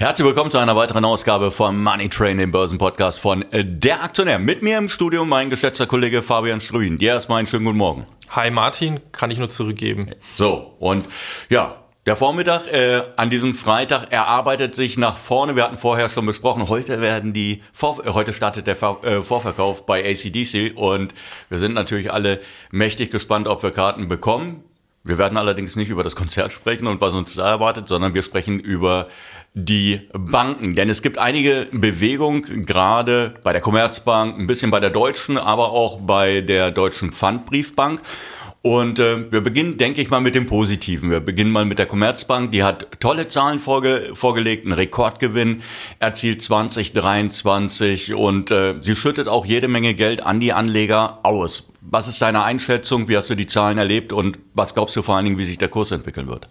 Herzlich willkommen zu einer weiteren Ausgabe von Money Train, dem Börsenpodcast von Der Aktionär. Mit mir im Studio mein geschätzter Kollege Fabian Strüin. Dir erstmal einen schönen guten Morgen. Hi Martin, kann ich nur zurückgeben. So, und ja, der Vormittag äh, an diesem Freitag erarbeitet sich nach vorne. Wir hatten vorher schon besprochen, heute werden die Vor äh, heute startet der Vor äh, Vorverkauf bei ACDC und wir sind natürlich alle mächtig gespannt, ob wir Karten bekommen. Wir werden allerdings nicht über das Konzert sprechen und was uns da erwartet, sondern wir sprechen über die Banken. Denn es gibt einige Bewegungen, gerade bei der Commerzbank, ein bisschen bei der Deutschen, aber auch bei der Deutschen Pfandbriefbank. Und äh, wir beginnen, denke ich mal, mit dem Positiven. Wir beginnen mal mit der Commerzbank. Die hat tolle Zahlen vorge vorgelegt, einen Rekordgewinn erzielt 2023 und äh, sie schüttet auch jede Menge Geld an die Anleger aus. Was ist deine Einschätzung? Wie hast du die Zahlen erlebt und was glaubst du vor allen Dingen, wie sich der Kurs entwickeln wird?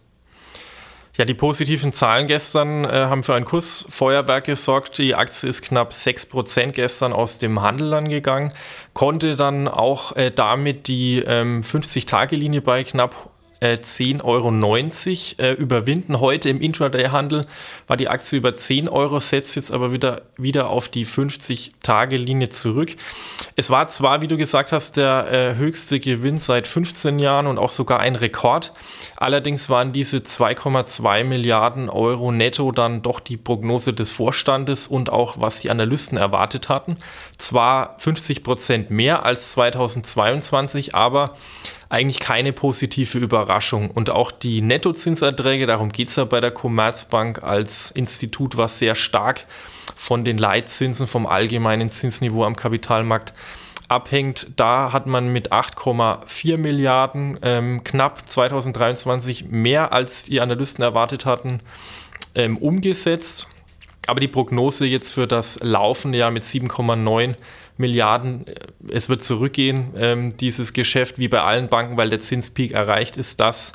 Ja, die positiven Zahlen gestern äh, haben für ein Kursfeuerwerk gesorgt. Die Aktie ist knapp 6% gestern aus dem Handel angegangen, konnte dann auch äh, damit die ähm, 50-Tage-Linie bei knapp 10,90 äh, Euro äh, überwinden. Heute im Intraday-Handel war die Aktie über 10 Euro, setzt jetzt aber wieder, wieder auf die 50-Tage-Linie zurück. Es war zwar, wie du gesagt hast, der äh, höchste Gewinn seit 15 Jahren und auch sogar ein Rekord. Allerdings waren diese 2,2 Milliarden Euro netto dann doch die Prognose des Vorstandes und auch was die Analysten erwartet hatten. Zwar 50 Prozent mehr als 2022, aber eigentlich keine positive Überraschung. Und auch die Nettozinserträge, darum geht es ja bei der Commerzbank als Institut, was sehr stark von den Leitzinsen, vom allgemeinen Zinsniveau am Kapitalmarkt abhängt. Da hat man mit 8,4 Milliarden ähm, knapp 2023 mehr als die Analysten erwartet hatten ähm, umgesetzt. Aber die Prognose jetzt für das laufende Jahr mit 7,9 Milliarden. Es wird zurückgehen, ähm, dieses Geschäft, wie bei allen Banken, weil der Zinspeak erreicht ist. Das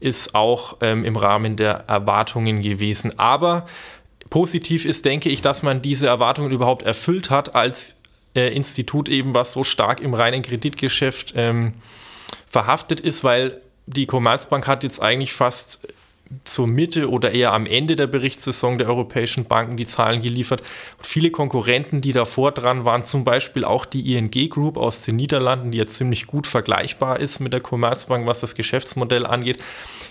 ist auch ähm, im Rahmen der Erwartungen gewesen. Aber positiv ist, denke ich, dass man diese Erwartungen überhaupt erfüllt hat als äh, Institut eben, was so stark im reinen Kreditgeschäft ähm, verhaftet ist, weil die Commerzbank hat jetzt eigentlich fast zur Mitte oder eher am Ende der Berichtssaison der europäischen Banken die Zahlen geliefert. Und viele Konkurrenten, die davor dran waren, zum Beispiel auch die ING Group aus den Niederlanden, die jetzt ziemlich gut vergleichbar ist mit der Commerzbank, was das Geschäftsmodell angeht,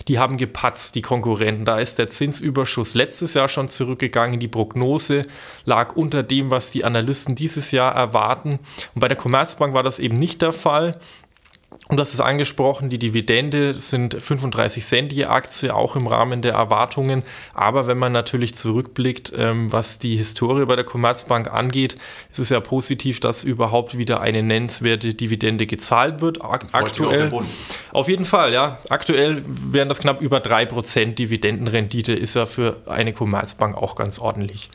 die haben gepatzt, die Konkurrenten. Da ist der Zinsüberschuss letztes Jahr schon zurückgegangen. Die Prognose lag unter dem, was die Analysten dieses Jahr erwarten. Und bei der Commerzbank war das eben nicht der Fall. Und das ist angesprochen, die Dividende sind 35 Cent je Aktie, auch im Rahmen der Erwartungen. Aber wenn man natürlich zurückblickt, ähm, was die Historie bei der Commerzbank angeht, ist es ja positiv, dass überhaupt wieder eine nennenswerte Dividende gezahlt wird. aktuell. Auf jeden Fall, ja. Aktuell wären das knapp über 3% Dividendenrendite, ist ja für eine Commerzbank auch ganz ordentlich.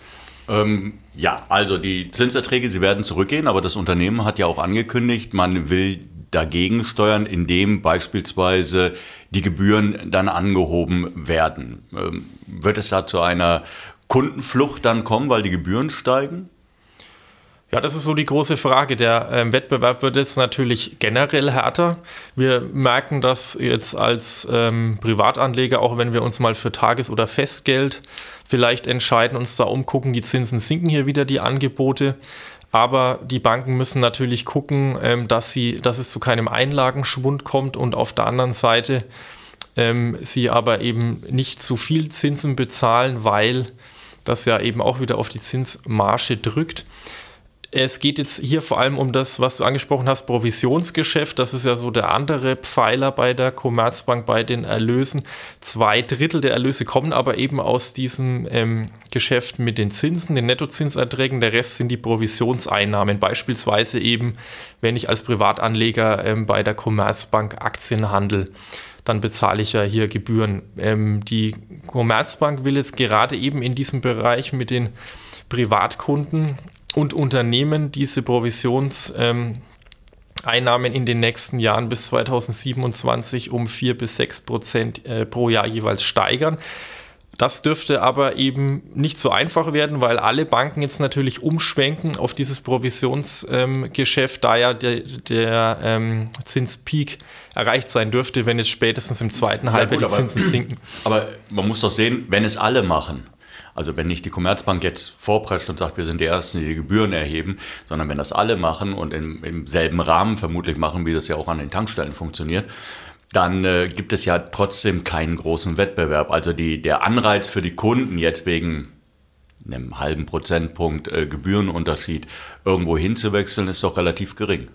Ähm, ja, also die Zinserträge, sie werden zurückgehen, aber das Unternehmen hat ja auch angekündigt, man will dagegen steuern, indem beispielsweise die Gebühren dann angehoben werden. Ähm, wird es da zu einer Kundenflucht dann kommen, weil die Gebühren steigen? Ja, das ist so die große Frage. Der ähm, Wettbewerb wird jetzt natürlich generell härter. Wir merken das jetzt als ähm, Privatanleger, auch wenn wir uns mal für Tages- oder Festgeld vielleicht entscheiden, uns da umgucken. Die Zinsen sinken hier wieder, die Angebote. Aber die Banken müssen natürlich gucken, ähm, dass, sie, dass es zu keinem Einlagenschwund kommt und auf der anderen Seite ähm, sie aber eben nicht zu viel Zinsen bezahlen, weil das ja eben auch wieder auf die Zinsmarge drückt. Es geht jetzt hier vor allem um das, was du angesprochen hast, Provisionsgeschäft. Das ist ja so der andere Pfeiler bei der Commerzbank bei den Erlösen. Zwei Drittel der Erlöse kommen aber eben aus diesem ähm, Geschäft mit den Zinsen, den Nettozinserträgen. Der Rest sind die Provisionseinnahmen. Beispielsweise eben, wenn ich als Privatanleger ähm, bei der Commerzbank Aktien handle dann bezahle ich ja hier Gebühren. Ähm, die Commerzbank will jetzt gerade eben in diesem Bereich mit den Privatkunden und Unternehmen diese Provisionseinnahmen in den nächsten Jahren bis 2027 um 4 bis 6 Prozent äh, pro Jahr jeweils steigern. Das dürfte aber eben nicht so einfach werden, weil alle Banken jetzt natürlich umschwenken auf dieses Provisionsgeschäft, ähm, da ja der, der ähm, Zinspeak erreicht sein dürfte, wenn jetzt spätestens im zweiten Halbjahr ja, die Zinsen sinken. Aber man muss doch sehen, wenn es alle machen, Also wenn nicht die Commerzbank jetzt vorprescht und sagt, wir sind die Ersten, die die Gebühren erheben, sondern wenn das alle machen und im, im selben Rahmen vermutlich machen, wie das ja auch an den Tankstellen funktioniert, dann äh, gibt es ja trotzdem keinen großen Wettbewerb. Also die, der Anreiz für die Kunden jetzt wegen einem halben Prozentpunkt äh, Gebührenunterschied irgendwo hinzuwechseln, ist doch relativ gering.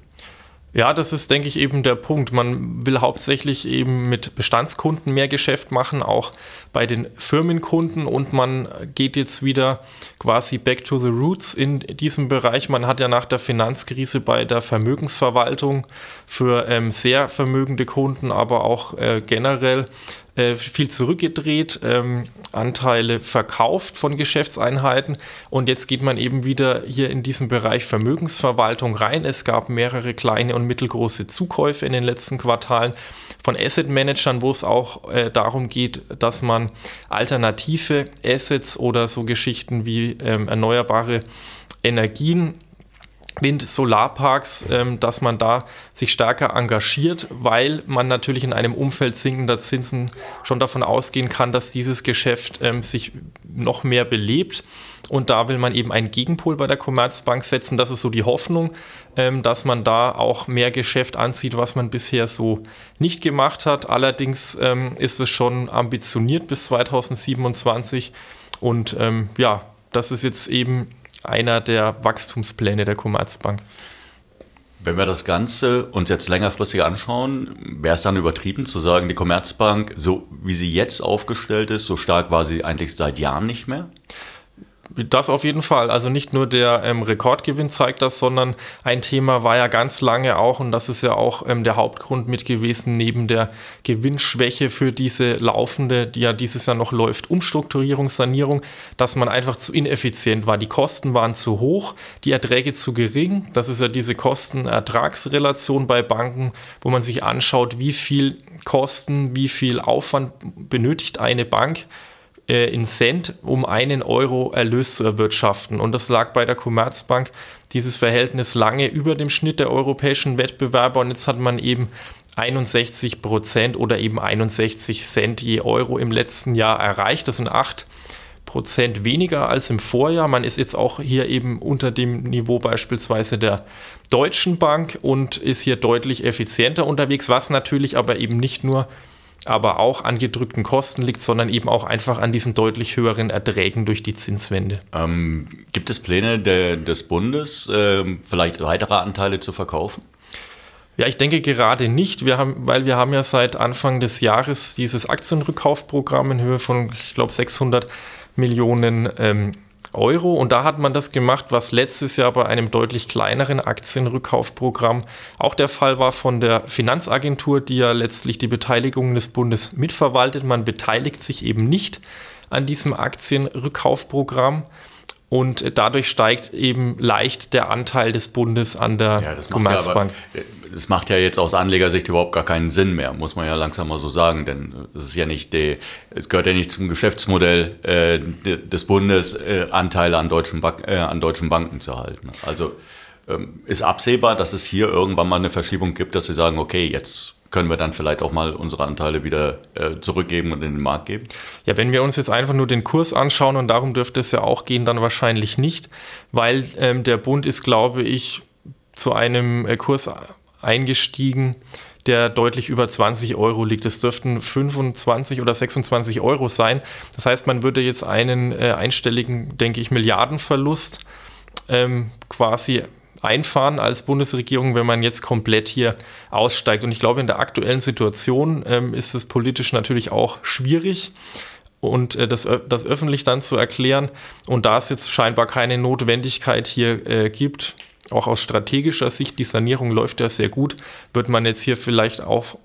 Ja, das ist, denke ich, eben der Punkt. Man will hauptsächlich eben mit Bestandskunden mehr Geschäft machen, auch bei den Firmenkunden und man geht jetzt wieder quasi back to the roots in diesem Bereich. Man hat ja nach der Finanzkrise bei der Vermögensverwaltung für ähm, sehr vermögende Kunden, aber auch äh, generell äh, viel zurückgedreht, ähm, Anteile verkauft von Geschäftseinheiten und jetzt geht man eben wieder hier in diesen Bereich Vermögensverwaltung rein. Es gab mehrere kleine und mittelgroße Zukäufe in den letzten Quartalen von Asset Managern, wo es auch äh, darum geht, dass man alternative Assets oder so Geschichten wie ähm, erneuerbare Energien Wind-, Solarparks, ähm, dass man da sich stärker engagiert, weil man natürlich in einem Umfeld sinkender Zinsen schon davon ausgehen kann, dass dieses Geschäft ähm, sich noch mehr belebt. Und da will man eben einen Gegenpol bei der Commerzbank setzen. Das ist so die Hoffnung, ähm, dass man da auch mehr Geschäft anzieht, was man bisher so nicht gemacht hat. Allerdings ähm, ist es schon ambitioniert bis 2027. Und ähm, ja, das ist jetzt eben einer der Wachstumspläne der Commerzbank. Wenn wir das Ganze uns jetzt längerfristig anschauen, wäre es dann übertrieben zu sagen, die Commerzbank, so wie sie jetzt aufgestellt ist, so stark war sie eigentlich seit Jahren nicht mehr? Das auf jeden Fall. Also nicht nur der ähm, Rekordgewinn zeigt das, sondern ein Thema war ja ganz lange auch, und das ist ja auch ähm, der Hauptgrund mit gewesen, neben der Gewinnschwäche für diese laufende, die ja dieses Jahr noch läuft, Umstrukturierung, Sanierung, dass man einfach zu ineffizient war. Die Kosten waren zu hoch, die Erträge zu gering. Das ist ja diese Kosten-Ertragsrelation bei Banken, wo man sich anschaut, wie viel Kosten, wie viel Aufwand benötigt eine Bank in Cent, um einen Euro Erlös zu erwirtschaften. Und das lag bei der Commerzbank dieses Verhältnis lange über dem Schnitt der europäischen Wettbewerber. Und jetzt hat man eben 61 Prozent oder eben 61 Cent je Euro im letzten Jahr erreicht. Das sind 8 Prozent weniger als im Vorjahr. Man ist jetzt auch hier eben unter dem Niveau beispielsweise der Deutschen Bank und ist hier deutlich effizienter unterwegs, was natürlich aber eben nicht nur aber auch an gedrückten Kosten liegt, sondern eben auch einfach an diesen deutlich höheren Erträgen durch die Zinswende. Ähm, gibt es Pläne der, des Bundes, äh, vielleicht weitere Anteile zu verkaufen? Ja, ich denke gerade nicht, wir haben, weil wir haben ja seit Anfang des Jahres dieses Aktienrückkaufprogramm in Höhe von, ich glaube, 600 Millionen ähm, Euro. Und da hat man das gemacht, was letztes Jahr bei einem deutlich kleineren Aktienrückkaufprogramm auch der Fall war von der Finanzagentur, die ja letztlich die Beteiligung des Bundes mitverwaltet. Man beteiligt sich eben nicht an diesem Aktienrückkaufprogramm. Und dadurch steigt eben leicht der Anteil des Bundes an der ja, Commerzbank. Ja, das macht ja jetzt aus Anlegersicht überhaupt gar keinen Sinn mehr, muss man ja langsam mal so sagen, denn es ist ja nicht die, es gehört ja nicht zum Geschäftsmodell äh, des Bundes, äh, Anteile an deutschen, äh, an deutschen Banken zu halten. Also ähm, ist absehbar, dass es hier irgendwann mal eine Verschiebung gibt, dass sie sagen, okay, jetzt können wir dann vielleicht auch mal unsere Anteile wieder äh, zurückgeben und in den Markt geben? Ja, wenn wir uns jetzt einfach nur den Kurs anschauen, und darum dürfte es ja auch gehen, dann wahrscheinlich nicht, weil ähm, der Bund ist, glaube ich, zu einem äh, Kurs eingestiegen, der deutlich über 20 Euro liegt. Es dürften 25 oder 26 Euro sein. Das heißt, man würde jetzt einen äh, einstelligen, denke ich, Milliardenverlust ähm, quasi einfahren als Bundesregierung, wenn man jetzt komplett hier aussteigt. Und ich glaube, in der aktuellen Situation ähm, ist es politisch natürlich auch schwierig und äh, das, das öffentlich dann zu erklären. Und da es jetzt scheinbar keine Notwendigkeit hier äh, gibt, auch aus strategischer Sicht, die Sanierung läuft ja sehr gut, wird man jetzt hier vielleicht auch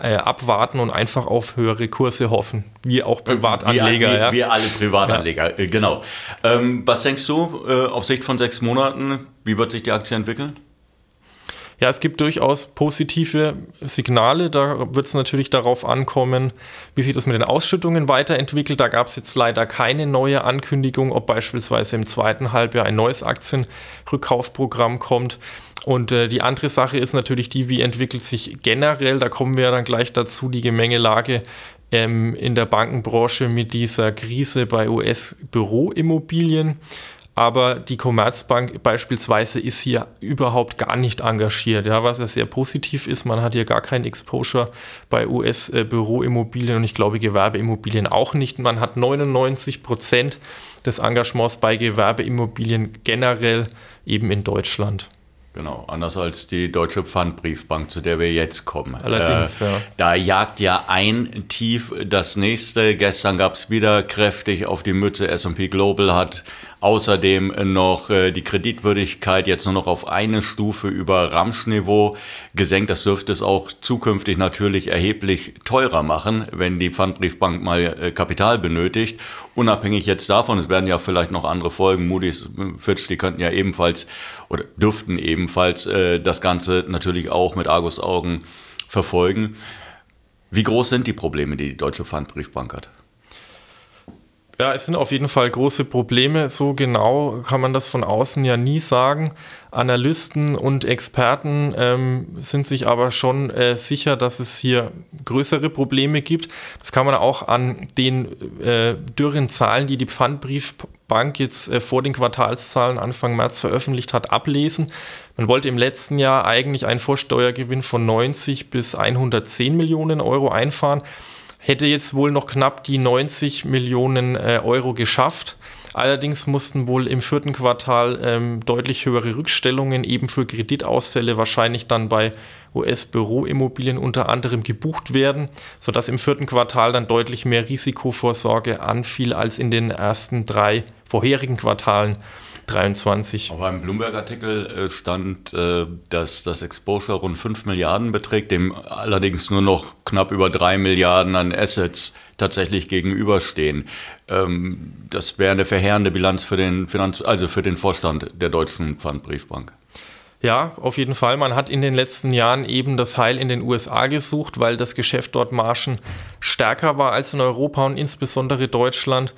äh, abwarten und einfach auf höhere Kurse hoffen, wie auch Privatanleger. Wie, wie, ja. wie alle Privatanleger, ja. Äh, genau. Ähm, was denkst du äh, auf Sicht von sechs Monaten, wie wird sich die Aktie entwickeln? Ja, es gibt durchaus positive Signale. Da wird es natürlich darauf ankommen, wie sich das mit den Ausschüttungen weiterentwickelt. Da gab es jetzt leider keine neue Ankündigung, ob beispielsweise im zweiten Halbjahr ein neues Aktienrückkaufprogramm kommt. Und äh, die andere Sache ist natürlich die, wie entwickelt sich generell, da kommen wir dann gleich dazu, die Gemengelage ähm, in der Bankenbranche mit dieser Krise bei US-Büroimmobilien. Aber die Commerzbank beispielsweise ist hier überhaupt gar nicht engagiert, ja, was ja sehr positiv ist. Man hat hier gar kein Exposure bei US-Büroimmobilien und ich glaube Gewerbeimmobilien auch nicht. Man hat 99 Prozent des Engagements bei Gewerbeimmobilien generell eben in Deutschland. Genau, anders als die Deutsche Pfandbriefbank, zu der wir jetzt kommen. Allerdings, äh, ja. Da jagt ja ein Tief das nächste. Gestern gab es wieder kräftig auf die Mütze. SP Global hat Außerdem noch äh, die Kreditwürdigkeit jetzt nur noch auf eine Stufe über Ramschniveau gesenkt. Das dürfte es auch zukünftig natürlich erheblich teurer machen, wenn die Pfandbriefbank mal äh, Kapital benötigt. Unabhängig jetzt davon, es werden ja vielleicht noch andere Folgen, Moody's, Fitch, die könnten ja ebenfalls oder dürften ebenfalls äh, das Ganze natürlich auch mit Argusaugen verfolgen. Wie groß sind die Probleme, die die Deutsche Pfandbriefbank hat? Ja, es sind auf jeden Fall große Probleme. So genau kann man das von außen ja nie sagen. Analysten und Experten ähm, sind sich aber schon äh, sicher, dass es hier größere Probleme gibt. Das kann man auch an den äh, dürren Zahlen, die die Pfandbriefbank jetzt äh, vor den Quartalszahlen Anfang März veröffentlicht hat, ablesen. Man wollte im letzten Jahr eigentlich einen Vorsteuergewinn von 90 bis 110 Millionen Euro einfahren hätte jetzt wohl noch knapp die 90 Millionen äh, Euro geschafft. Allerdings mussten wohl im vierten Quartal ähm, deutlich höhere Rückstellungen eben für Kreditausfälle wahrscheinlich dann bei US-Büroimmobilien unter anderem gebucht werden, sodass im vierten Quartal dann deutlich mehr Risikovorsorge anfiel als in den ersten drei vorherigen Quartalen. 23. Auf einem Bloomberg-Artikel äh, stand, äh, dass das Exposure rund 5 Milliarden beträgt, dem allerdings nur noch knapp über 3 Milliarden an Assets tatsächlich gegenüberstehen. Ähm, das wäre eine verheerende Bilanz für den Finanz also für den Vorstand der Deutschen Pfandbriefbank. Ja, auf jeden Fall. Man hat in den letzten Jahren eben das Heil in den USA gesucht, weil das Geschäft dort Marschen stärker war als in Europa und insbesondere Deutschland.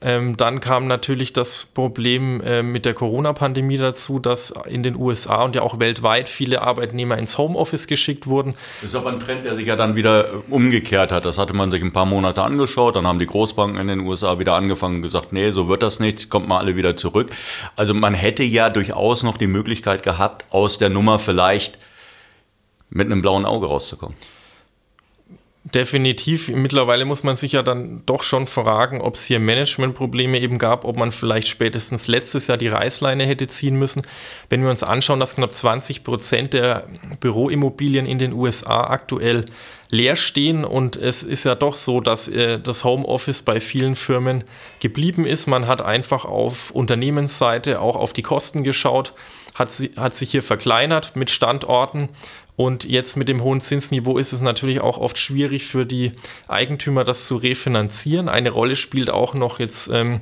Ähm, dann kam natürlich das Problem äh, mit der Corona-Pandemie dazu, dass in den USA und ja auch weltweit viele Arbeitnehmer ins Homeoffice geschickt wurden. Das ist aber ein Trend, der sich ja dann wieder äh, umgekehrt hat. Das hatte man sich ein paar Monate angeschaut. Dann haben die Großbanken in den USA wieder angefangen und gesagt, nee, so wird das nicht, kommt mal alle wieder zurück. Also man hätte ja durchaus noch die Möglichkeit gehabt, aus der Nummer vielleicht mit einem blauen Auge rauszukommen. Definitiv. Mittlerweile muss man sich ja dann doch schon fragen, ob es hier Managementprobleme eben gab, ob man vielleicht spätestens letztes Jahr die Reißleine hätte ziehen müssen. Wenn wir uns anschauen, dass knapp 20 Prozent der Büroimmobilien in den USA aktuell leer stehen und es ist ja doch so, dass äh, das Homeoffice bei vielen Firmen geblieben ist. Man hat einfach auf Unternehmensseite auch auf die Kosten geschaut, hat, hat sich hier verkleinert mit Standorten und jetzt mit dem hohen Zinsniveau ist es natürlich auch oft schwierig für die Eigentümer, das zu refinanzieren. Eine Rolle spielt auch noch jetzt ähm,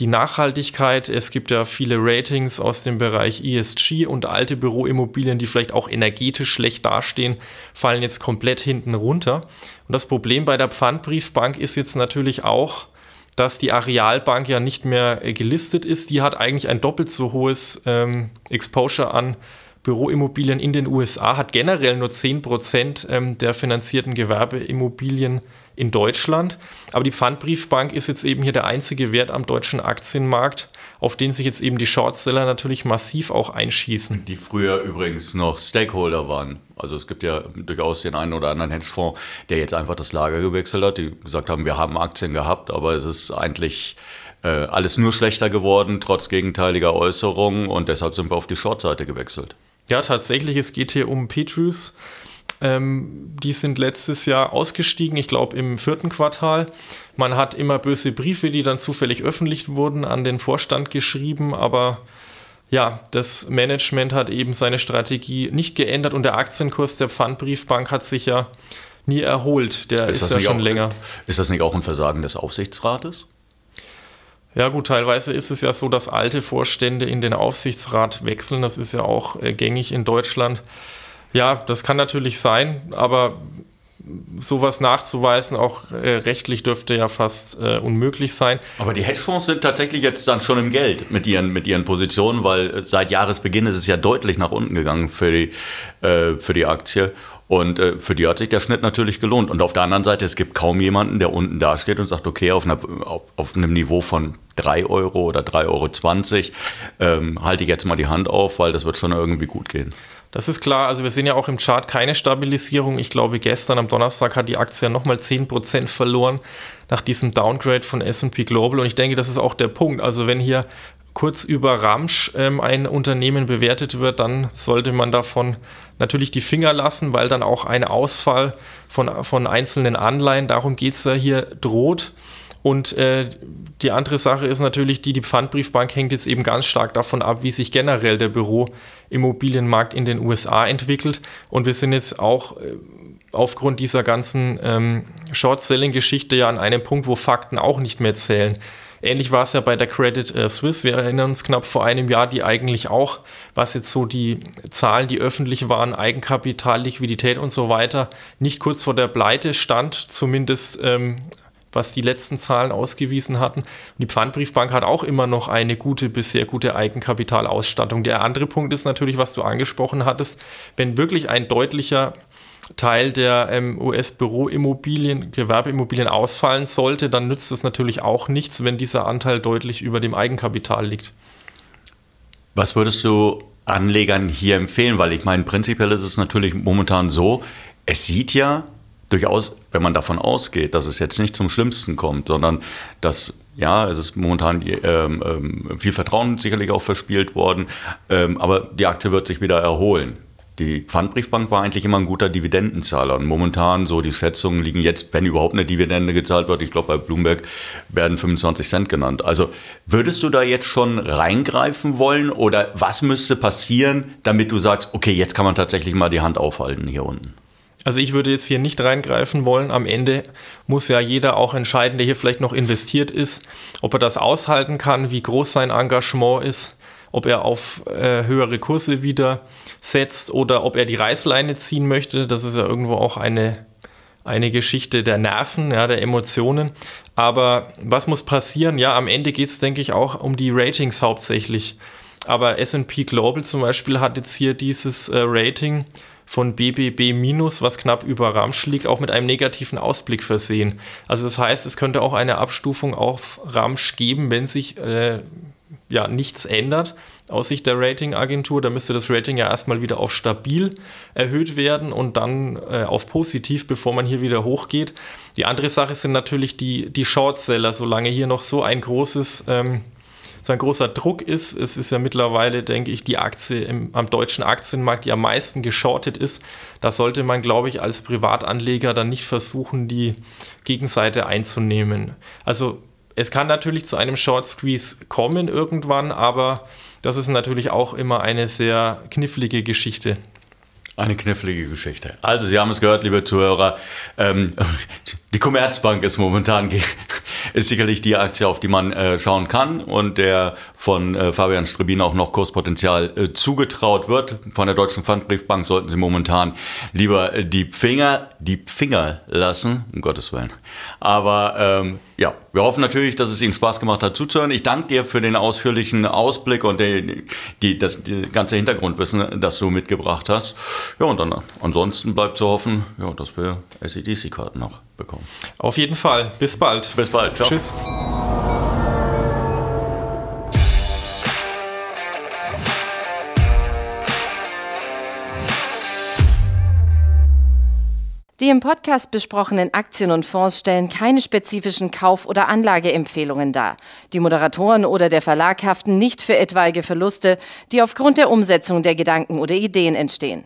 die Nachhaltigkeit. Es gibt ja viele Ratings aus dem Bereich ESG und alte Büroimmobilien, die vielleicht auch energetisch schlecht dastehen, fallen jetzt komplett hinten runter. Und das Problem bei der Pfandbriefbank ist jetzt natürlich auch, dass die Arealbank ja nicht mehr äh, gelistet ist. Die hat eigentlich ein doppelt so hohes ähm, Exposure an Büroimmobilien in den USA hat generell nur 10% ähm, der finanzierten Gewerbeimmobilien in Deutschland. Aber die Pfandbriefbank ist jetzt eben hier der einzige Wert am deutschen Aktienmarkt, auf den sich jetzt eben die Shortseller natürlich massiv auch einschießen. Die früher übrigens noch Stakeholder waren. Also es gibt ja durchaus den einen oder anderen Hedgefonds, der jetzt einfach das Lager gewechselt hat, die gesagt haben, wir haben Aktien gehabt, aber es ist eigentlich äh, alles nur schlechter geworden, trotz gegenteiliger Äußerungen und deshalb sind wir auf die Shortseite gewechselt. Ja, tatsächlich, es geht hier um Petrus. Ähm, die sind letztes Jahr ausgestiegen, ich glaube im vierten Quartal. Man hat immer böse Briefe, die dann zufällig öffentlich wurden, an den Vorstand geschrieben, aber ja, das Management hat eben seine Strategie nicht geändert und der Aktienkurs der Pfandbriefbank hat sich ja nie erholt. Der ist, ist ja schon auch, länger. Ist das nicht auch ein Versagen des Aufsichtsrates? Ja gut, teilweise ist es ja so, dass alte Vorstände in den Aufsichtsrat wechseln. Das ist ja auch äh, gängig in Deutschland. Ja, das kann natürlich sein, aber sowas nachzuweisen, auch äh, rechtlich dürfte ja fast äh, unmöglich sein. Aber die Hedgefonds sind tatsächlich jetzt dann schon im Geld mit ihren, mit ihren Positionen, weil seit Jahresbeginn ist es ja deutlich nach unten gegangen für die, äh, für die Aktie. Und äh, für die hat sich der Schnitt natürlich gelohnt. Und auf der anderen Seite, es gibt kaum jemanden, der unten da steht und sagt, okay, auf, einer, auf, auf einem Niveau von 3 Euro oder 3,20 Euro ähm, halte ich jetzt mal die Hand auf, weil das wird schon irgendwie gut gehen. Das ist klar. Also wir sehen ja auch im Chart keine Stabilisierung. Ich glaube, gestern am Donnerstag hat die Aktie nochmal 10% verloren nach diesem Downgrade von S&P Global. Und ich denke, das ist auch der Punkt. Also wenn hier kurz über Ramsch ähm, ein Unternehmen bewertet wird, dann sollte man davon natürlich die Finger lassen, weil dann auch ein Ausfall von, von einzelnen Anleihen, darum geht es ja hier, droht. Und äh, die andere Sache ist natürlich, die, die Pfandbriefbank hängt jetzt eben ganz stark davon ab, wie sich generell der Büroimmobilienmarkt in den USA entwickelt. Und wir sind jetzt auch äh, aufgrund dieser ganzen ähm, Short-Selling-Geschichte ja an einem Punkt, wo Fakten auch nicht mehr zählen. Ähnlich war es ja bei der Credit äh, Suisse. Wir erinnern uns knapp vor einem Jahr, die eigentlich auch, was jetzt so die Zahlen, die öffentlich waren, Eigenkapital, Liquidität und so weiter, nicht kurz vor der Pleite stand, zumindest ähm, was die letzten Zahlen ausgewiesen hatten. Und die Pfandbriefbank hat auch immer noch eine gute bis sehr gute Eigenkapitalausstattung. Der andere Punkt ist natürlich, was du angesprochen hattest, wenn wirklich ein deutlicher Teil der ähm, US-Büroimmobilien, Gewerbeimmobilien ausfallen sollte, dann nützt es natürlich auch nichts, wenn dieser Anteil deutlich über dem Eigenkapital liegt. Was würdest du Anlegern hier empfehlen? Weil ich meine, prinzipiell ist es natürlich momentan so, es sieht ja durchaus, wenn man davon ausgeht, dass es jetzt nicht zum Schlimmsten kommt, sondern dass, ja, es ist momentan ähm, ähm, viel Vertrauen sicherlich auch verspielt worden, ähm, aber die Aktie wird sich wieder erholen. Die Pfandbriefbank war eigentlich immer ein guter Dividendenzahler und momentan so die Schätzungen liegen jetzt, wenn überhaupt eine Dividende gezahlt wird, ich glaube bei Bloomberg werden 25 Cent genannt. Also würdest du da jetzt schon reingreifen wollen oder was müsste passieren, damit du sagst, okay, jetzt kann man tatsächlich mal die Hand aufhalten hier unten? Also ich würde jetzt hier nicht reingreifen wollen. Am Ende muss ja jeder auch entscheiden, der hier vielleicht noch investiert ist, ob er das aushalten kann, wie groß sein Engagement ist, ob er auf äh, höhere Kurse wieder setzt oder ob er die Reißleine ziehen möchte. Das ist ja irgendwo auch eine, eine Geschichte der Nerven, ja, der Emotionen. Aber was muss passieren? Ja, am Ende geht es, denke ich, auch um die Ratings hauptsächlich. Aber SP Global zum Beispiel hat jetzt hier dieses äh, Rating von BBB-, was knapp über Ramsch liegt, auch mit einem negativen Ausblick versehen. Also das heißt, es könnte auch eine Abstufung auf Ramsch geben, wenn sich äh, ja, nichts ändert aus Sicht der Ratingagentur. Da müsste das Rating ja erstmal wieder auf stabil erhöht werden und dann äh, auf positiv, bevor man hier wieder hochgeht. Die andere Sache sind natürlich die, die Shortseller, solange hier noch so ein großes ähm, so ein großer Druck ist. Es ist ja mittlerweile, denke ich, die Aktie im, am deutschen Aktienmarkt, die am meisten geschortet ist. Da sollte man, glaube ich, als Privatanleger dann nicht versuchen, die Gegenseite einzunehmen. Also es kann natürlich zu einem Short Squeeze kommen irgendwann, aber das ist natürlich auch immer eine sehr knifflige Geschichte. Eine knifflige Geschichte. Also, Sie haben es gehört, liebe Zuhörer. Ähm, die Commerzbank ist momentan ist sicherlich die Aktie, auf die man äh, schauen kann und der von äh, Fabian Strebin auch noch Kurspotenzial äh, zugetraut wird. Von der Deutschen Pfandbriefbank sollten Sie momentan lieber die Finger, die Finger lassen, um Gottes Willen. Aber ähm, ja, wir hoffen natürlich, dass es Ihnen Spaß gemacht hat zuzuhören. Ich danke dir für den ausführlichen Ausblick und die, die, das die ganze Hintergrundwissen, das du mitgebracht hast. Ja, und dann ansonsten bleibt zu hoffen, ja, dass wir SEDC-Karten noch bekommen. Auf jeden Fall. Bis bald. Bis bald. Ciao. Tschüss. Die im Podcast besprochenen Aktien und Fonds stellen keine spezifischen Kauf- oder Anlageempfehlungen dar. Die Moderatoren oder der Verlag haften nicht für etwaige Verluste, die aufgrund der Umsetzung der Gedanken oder Ideen entstehen.